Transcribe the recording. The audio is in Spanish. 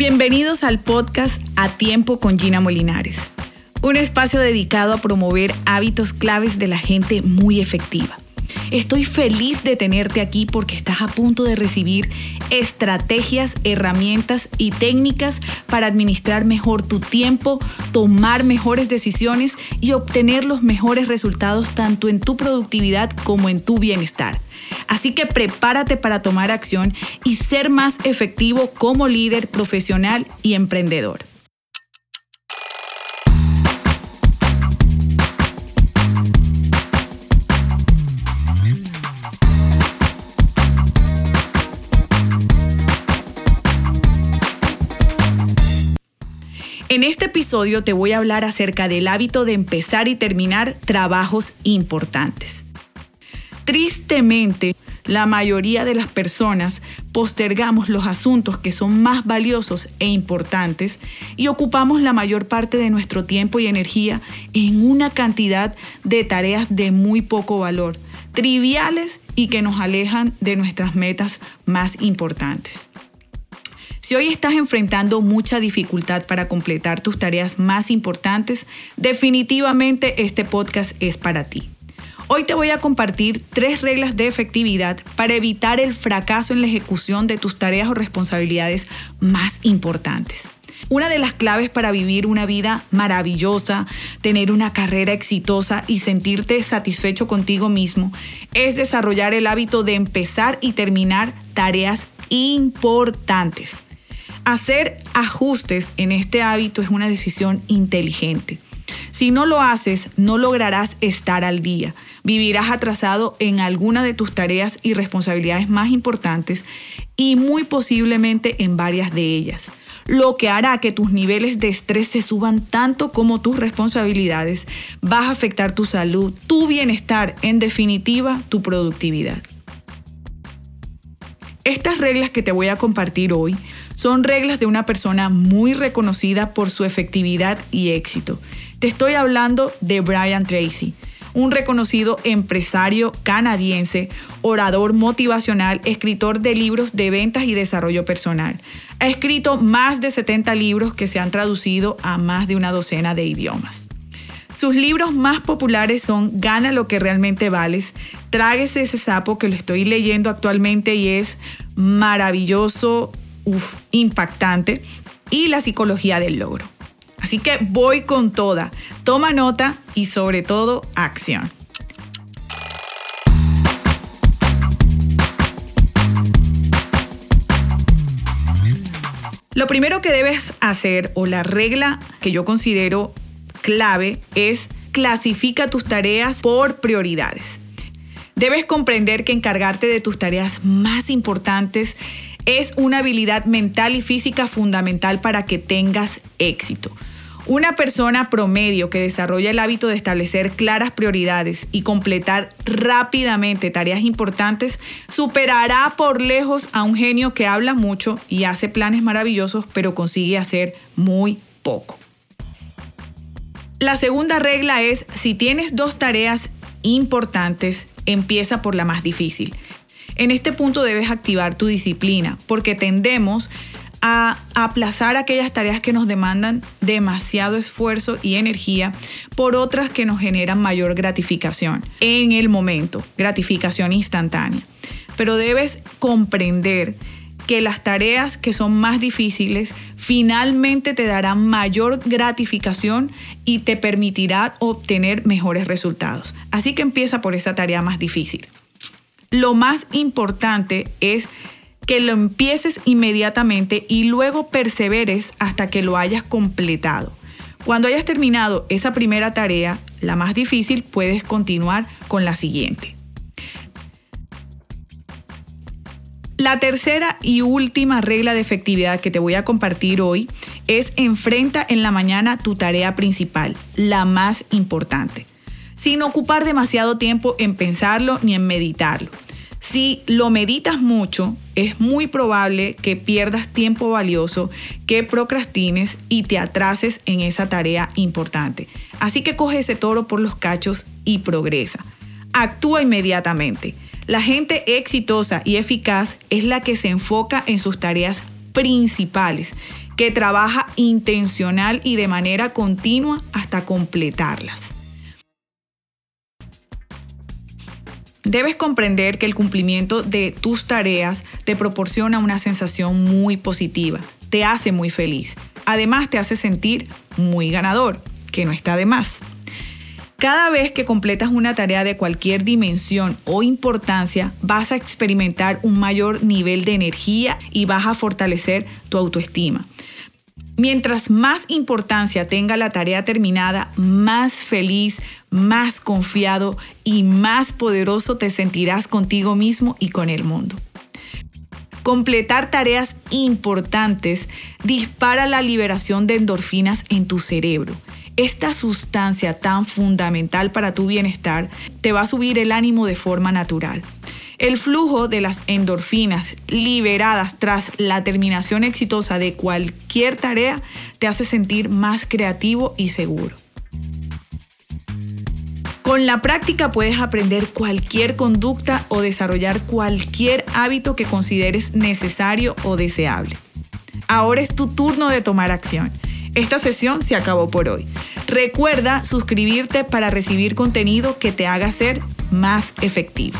Bienvenidos al podcast A Tiempo con Gina Molinares, un espacio dedicado a promover hábitos claves de la gente muy efectiva. Estoy feliz de tenerte aquí porque estás a punto de recibir estrategias, herramientas y técnicas para administrar mejor tu tiempo, tomar mejores decisiones y obtener los mejores resultados tanto en tu productividad como en tu bienestar. Así que prepárate para tomar acción y ser más efectivo como líder profesional y emprendedor. En este episodio te voy a hablar acerca del hábito de empezar y terminar trabajos importantes. Tristemente, la mayoría de las personas postergamos los asuntos que son más valiosos e importantes y ocupamos la mayor parte de nuestro tiempo y energía en una cantidad de tareas de muy poco valor, triviales y que nos alejan de nuestras metas más importantes. Si hoy estás enfrentando mucha dificultad para completar tus tareas más importantes, definitivamente este podcast es para ti. Hoy te voy a compartir tres reglas de efectividad para evitar el fracaso en la ejecución de tus tareas o responsabilidades más importantes. Una de las claves para vivir una vida maravillosa, tener una carrera exitosa y sentirte satisfecho contigo mismo es desarrollar el hábito de empezar y terminar tareas importantes. Hacer ajustes en este hábito es una decisión inteligente. Si no lo haces, no lograrás estar al día. Vivirás atrasado en alguna de tus tareas y responsabilidades más importantes y muy posiblemente en varias de ellas, lo que hará que tus niveles de estrés se suban tanto como tus responsabilidades. Vas a afectar tu salud, tu bienestar, en definitiva, tu productividad. Estas reglas que te voy a compartir hoy son reglas de una persona muy reconocida por su efectividad y éxito. Te estoy hablando de Brian Tracy, un reconocido empresario canadiense, orador motivacional, escritor de libros de ventas y desarrollo personal. Ha escrito más de 70 libros que se han traducido a más de una docena de idiomas. Sus libros más populares son Gana lo que realmente vales, Tráguese ese sapo que lo estoy leyendo actualmente y es maravilloso, impactante, y la psicología del logro. Así que voy con toda. Toma nota y sobre todo acción. Lo primero que debes hacer o la regla que yo considero clave es clasifica tus tareas por prioridades. Debes comprender que encargarte de tus tareas más importantes es una habilidad mental y física fundamental para que tengas éxito. Una persona promedio que desarrolla el hábito de establecer claras prioridades y completar rápidamente tareas importantes superará por lejos a un genio que habla mucho y hace planes maravillosos pero consigue hacer muy poco. La segunda regla es, si tienes dos tareas importantes, empieza por la más difícil. En este punto debes activar tu disciplina porque tendemos a aplazar aquellas tareas que nos demandan demasiado esfuerzo y energía por otras que nos generan mayor gratificación en el momento, gratificación instantánea. Pero debes comprender que las tareas que son más difíciles finalmente te darán mayor gratificación y te permitirá obtener mejores resultados. Así que empieza por esa tarea más difícil. Lo más importante es que lo empieces inmediatamente y luego perseveres hasta que lo hayas completado. Cuando hayas terminado esa primera tarea, la más difícil, puedes continuar con la siguiente. La tercera y última regla de efectividad que te voy a compartir hoy es enfrenta en la mañana tu tarea principal, la más importante sin ocupar demasiado tiempo en pensarlo ni en meditarlo. Si lo meditas mucho, es muy probable que pierdas tiempo valioso, que procrastines y te atrases en esa tarea importante. Así que coge ese toro por los cachos y progresa. Actúa inmediatamente. La gente exitosa y eficaz es la que se enfoca en sus tareas principales que trabaja intencional y de manera continua hasta completarlas. Debes comprender que el cumplimiento de tus tareas te proporciona una sensación muy positiva, te hace muy feliz. Además te hace sentir muy ganador, que no está de más. Cada vez que completas una tarea de cualquier dimensión o importancia, vas a experimentar un mayor nivel de energía y vas a fortalecer tu autoestima. Mientras más importancia tenga la tarea terminada, más feliz, más confiado y más poderoso te sentirás contigo mismo y con el mundo. Completar tareas importantes dispara la liberación de endorfinas en tu cerebro. Esta sustancia tan fundamental para tu bienestar te va a subir el ánimo de forma natural. El flujo de las endorfinas liberadas tras la terminación exitosa de cualquier tarea te hace sentir más creativo y seguro. Con la práctica puedes aprender cualquier conducta o desarrollar cualquier hábito que consideres necesario o deseable. Ahora es tu turno de tomar acción. Esta sesión se acabó por hoy. Recuerda suscribirte para recibir contenido que te haga ser más efectivo.